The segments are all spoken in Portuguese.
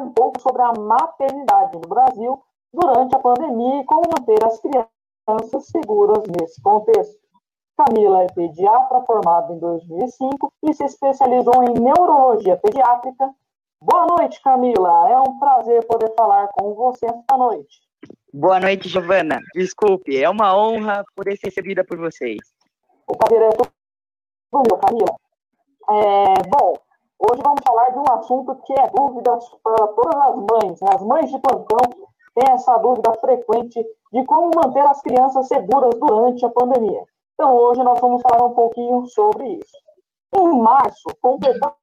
um pouco sobre a maternidade no Brasil durante a pandemia e como manter as crianças seguras nesse contexto. Camila é pediatra formada em 2005 e se especializou em neurologia pediátrica. Boa noite, Camila. É um prazer poder falar com você esta noite. Boa noite, Giovana. Desculpe, é uma honra poder ser recebida por vocês. O prazer é todo meu, Camila. É, bom, hoje vamos falar de um assunto que é dúvida para todas as mães. Né? As mães de plantão têm essa dúvida frequente de como manter as crianças seguras durante a pandemia. Então, hoje nós vamos falar um pouquinho sobre isso. Em março, completamos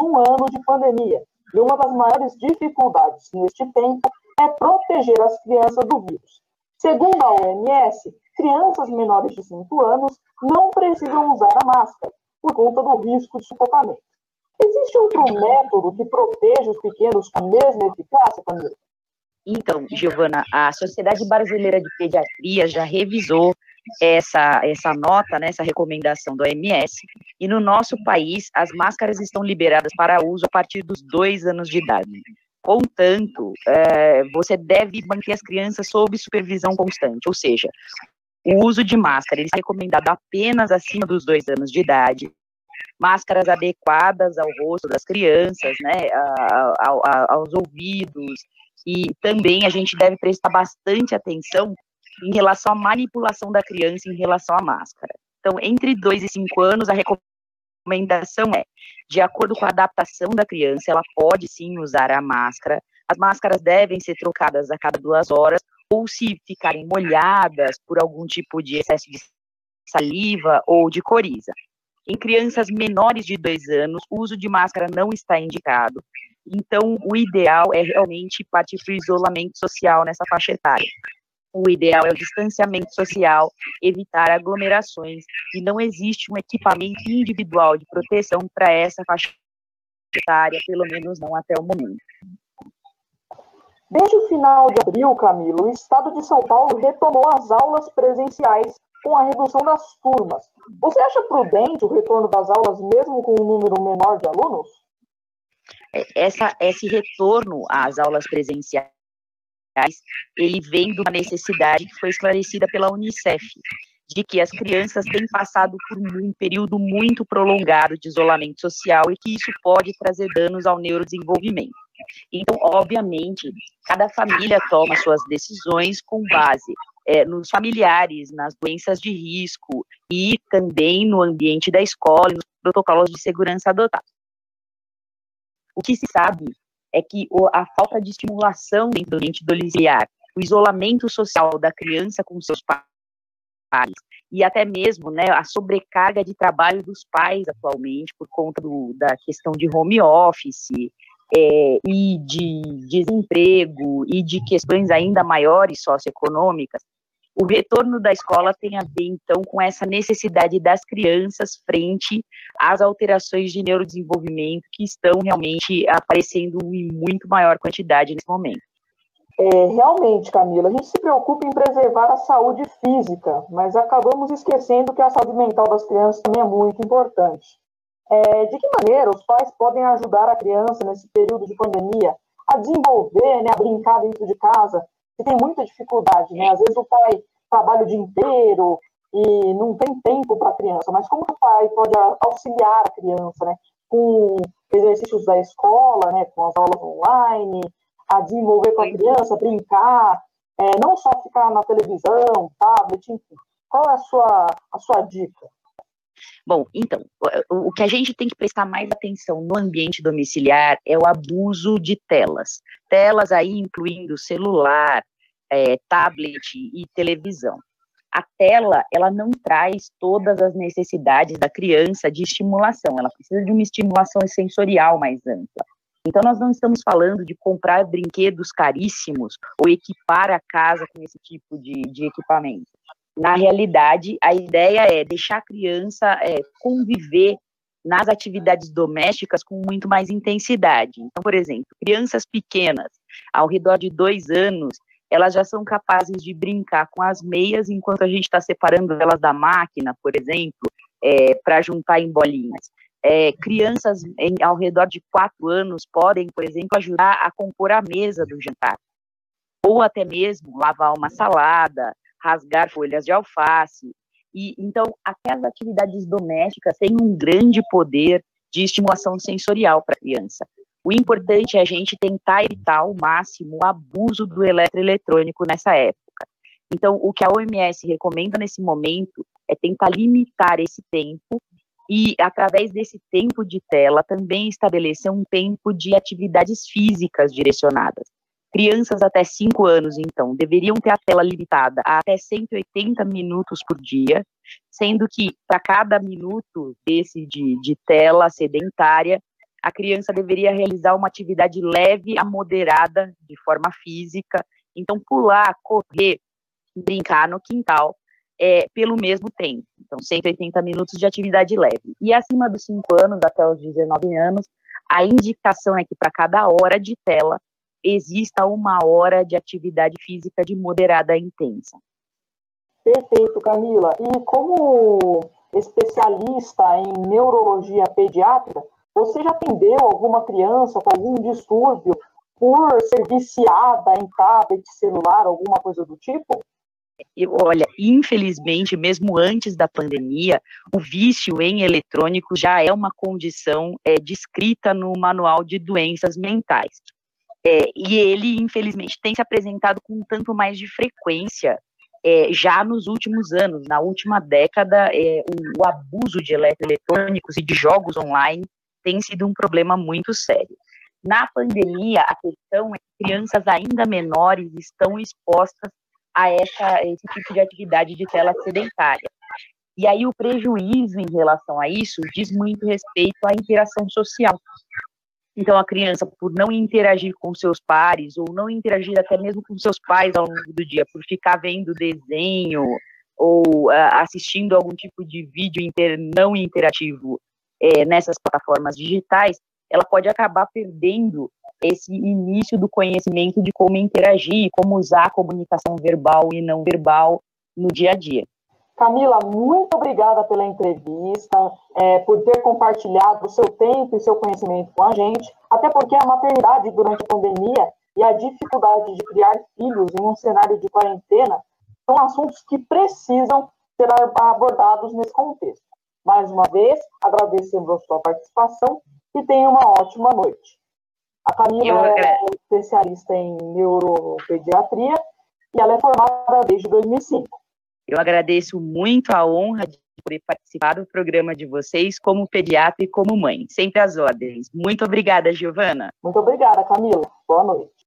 um ano de pandemia e uma das maiores dificuldades neste tempo é proteger as crianças do vírus. Segundo a OMS, crianças menores de 5 anos não precisam usar a máscara por conta do risco de sufocamento. Existe outro método que proteja os pequenos com a mesma eficácia, Camila? Então, Giovana, a Sociedade Brasileira de Pediatria já revisou essa, essa nota, né, essa recomendação do OMS, e no nosso país as máscaras estão liberadas para uso a partir dos dois anos de idade. Contanto, é, você deve manter as crianças sob supervisão constante, ou seja, o uso de máscara ele é recomendado apenas acima dos dois anos de idade, máscaras adequadas ao rosto das crianças, né, a, a, aos ouvidos, e também a gente deve prestar bastante atenção em relação à manipulação da criança em relação à máscara. Então, entre 2 e 5 anos, a recomendação é, de acordo com a adaptação da criança, ela pode sim usar a máscara. As máscaras devem ser trocadas a cada duas horas, ou se ficarem molhadas por algum tipo de excesso de saliva ou de coriza. Em crianças menores de dois anos, o uso de máscara não está indicado. Então, o ideal é realmente partir para o isolamento social nessa faixa etária o ideal é o distanciamento social, evitar aglomerações, e não existe um equipamento individual de proteção para essa faixa etária, pelo menos não até o momento. Desde o final de abril, Camilo, o estado de São Paulo retomou as aulas presenciais com a redução das turmas. Você acha prudente o retorno das aulas mesmo com um número menor de alunos? É, essa, esse retorno às aulas presenciais ele vem de uma necessidade que foi esclarecida pela Unicef, de que as crianças têm passado por um período muito prolongado de isolamento social e que isso pode trazer danos ao neurodesenvolvimento. Então, obviamente, cada família toma suas decisões com base é, nos familiares, nas doenças de risco e também no ambiente da escola e nos protocolos de segurança adotados. O que se sabe é que a falta de estimulação dentro do ambiente domiciliar, o isolamento social da criança com seus pais, e até mesmo né, a sobrecarga de trabalho dos pais atualmente, por conta do, da questão de home office, é, e de desemprego, e de questões ainda maiores socioeconômicas, o retorno da escola tem a ver, então, com essa necessidade das crianças frente às alterações de neurodesenvolvimento que estão realmente aparecendo em muito maior quantidade nesse momento. É, realmente, Camila, a gente se preocupa em preservar a saúde física, mas acabamos esquecendo que a saúde mental das crianças também é muito importante. É, de que maneira os pais podem ajudar a criança nesse período de pandemia a desenvolver, né, a brincar dentro de casa, que tem muita dificuldade, né? Às vezes o pai trabalha o dia inteiro e não tem tempo para a criança, mas como o pai pode auxiliar a criança, né? Com exercícios da escola, né? Com as aulas online, a desenvolver com a criança, brincar, é, não só ficar na televisão, tablet, enfim. Qual é a sua, a sua dica? Bom, então, o que a gente tem que prestar mais atenção no ambiente domiciliar é o abuso de telas. Telas aí incluindo celular, é, tablet e televisão. A tela, ela não traz todas as necessidades da criança de estimulação, ela precisa de uma estimulação sensorial mais ampla. Então, nós não estamos falando de comprar brinquedos caríssimos ou equipar a casa com esse tipo de, de equipamento. Na realidade, a ideia é deixar a criança é, conviver nas atividades domésticas com muito mais intensidade. Então, por exemplo, crianças pequenas, ao redor de dois anos, elas já são capazes de brincar com as meias enquanto a gente está separando elas da máquina, por exemplo, é, para juntar em bolinhas. é, crianças em, ao redor de quatro anos podem, por exemplo, ajudar a compor a mesa do jantar, ou até mesmo lavar uma salada, rasgar folhas de alface. E então, aquelas atividades domésticas têm um grande poder de estimulação sensorial para a criança. O importante é a gente tentar evitar ao máximo o abuso do eletroeletrônico nessa época. Então, o que a OMS recomenda nesse momento é tentar limitar esse tempo e, através desse tempo de tela, também estabelecer um tempo de atividades físicas direcionadas. Crianças até 5 anos, então, deveriam ter a tela limitada a até 180 minutos por dia, sendo que para cada minuto desse de, de tela sedentária, a criança deveria realizar uma atividade leve a moderada de forma física, então pular, correr, brincar no quintal é, pelo mesmo tempo. Então, 180 minutos de atividade leve. E acima dos 5 anos, até os 19 anos, a indicação é que para cada hora de tela exista uma hora de atividade física de moderada a intensa. Perfeito, Camila. E como especialista em neurologia pediátrica, você já atendeu alguma criança com algum distúrbio por ser viciada em tablet celular, alguma coisa do tipo? olha, infelizmente, mesmo antes da pandemia, o vício em eletrônicos já é uma condição é, descrita no Manual de Doenças Mentais. É, e ele, infelizmente, tem se apresentado com tanto mais de frequência é, já nos últimos anos. Na última década, é, o, o abuso de eletrônicos e de jogos online tem sido um problema muito sério. Na pandemia, a questão é que crianças ainda menores estão expostas a essa, esse tipo de atividade de tela sedentária. E aí o prejuízo em relação a isso diz muito respeito à interação social. Então a criança, por não interagir com seus pares, ou não interagir até mesmo com seus pais ao longo do dia, por ficar vendo desenho ou uh, assistindo algum tipo de vídeo inter, não interativo é, nessas plataformas digitais, ela pode acabar perdendo esse início do conhecimento de como interagir, como usar a comunicação verbal e não verbal no dia a dia. Camila, muito obrigada pela entrevista, é, por ter compartilhado o seu tempo e seu conhecimento com a gente, até porque a maternidade durante a pandemia e a dificuldade de criar filhos em um cenário de quarentena são assuntos que precisam ser abordados nesse contexto. Mais uma vez, agradecemos a sua participação e tenha uma ótima noite. A Camila é especialista em neuropediatria e ela é formada desde 2005. Eu agradeço muito a honra de poder participar do programa de vocês como pediatra e como mãe. Sempre às ordens. Muito obrigada, Giovana. Muito obrigada, Camila. Boa noite.